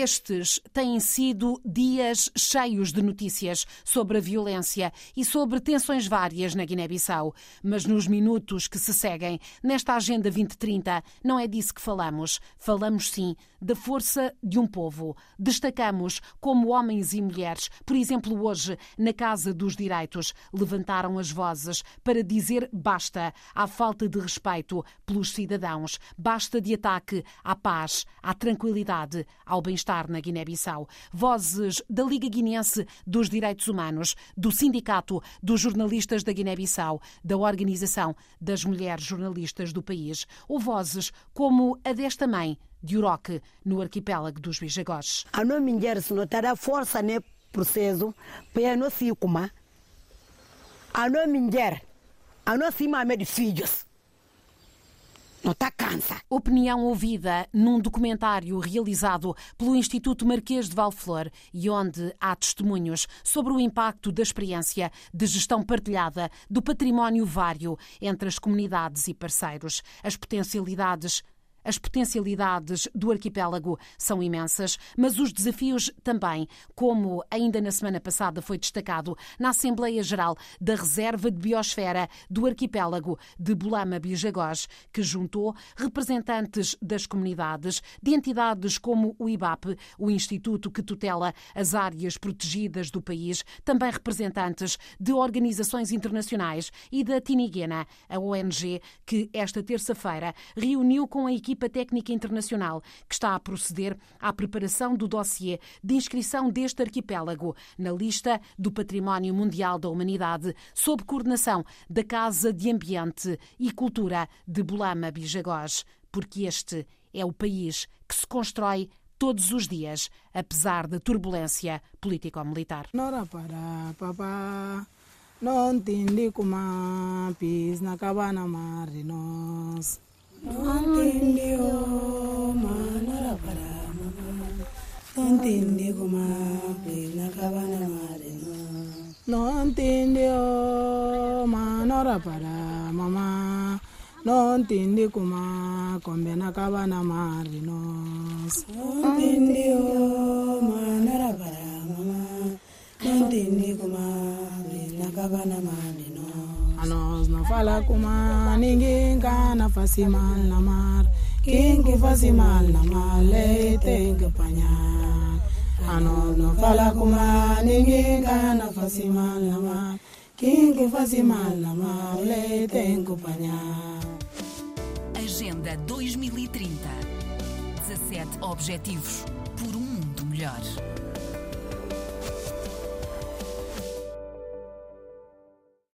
Estes têm sido dias cheios de notícias sobre a violência e sobre tensões várias na Guiné-Bissau. Mas nos minutos que se seguem nesta Agenda 2030, não é disso que falamos. Falamos sim da força de um povo. Destacamos como homens e mulheres, por exemplo, hoje, na Casa dos Direitos, levantaram as vozes para dizer basta à falta de respeito pelos cidadãos, basta de ataque à paz, à tranquilidade, ao bem bem-estar na Guiné-Bissau. Vozes da Liga Guinense dos Direitos Humanos, do Sindicato dos Jornalistas da Guiné-Bissau, da Organização das Mulheres Jornalistas do país, ou vozes como a desta mãe de Uroque, no arquipélago dos Bijagós. A não mulher se notar a força no processo para não se como a não mulher a não se de filhos não está cansa. Opinião ouvida num documentário realizado pelo Instituto Marquês de Valflor e onde há testemunhos sobre o impacto da experiência de gestão partilhada do património vário entre as comunidades e parceiros, as potencialidades as potencialidades do arquipélago são imensas, mas os desafios também, como ainda na semana passada foi destacado na Assembleia Geral da Reserva de Biosfera do arquipélago de Bolama-Bijagós, que juntou representantes das comunidades, de entidades como o IBAP, o instituto que tutela as áreas protegidas do país, também representantes de organizações internacionais e da Tiniguena, a ONG que esta terça-feira reuniu com a equipe equipa técnica internacional que está a proceder à preparação do dossiê de inscrição deste arquipélago na lista do Património Mundial da Humanidade, sob coordenação da Casa de Ambiente e Cultura de Bolama Bijagós, porque este é o país que se constrói todos os dias, apesar da turbulência político-militar. Não entendi como pis na cabana marinos. Mantindyo manarapara mama Tantindyo kuma pina kavana marima Nantindyo manarapara mama Nontindi kuma kombena kavana marinos Nantindyo manarapara mama Nontindi kuma pina kavana marinos Anos não fala kuma ninguém cana faz mal na mar. Quem que faz mal na mar, tem que apanhar. Anos não fala kuma ninguém cana faz mal na mar. Quem que faz mal na mar, tem que apanhar. Agenda 2030. 17 Objetivos por um mundo melhor.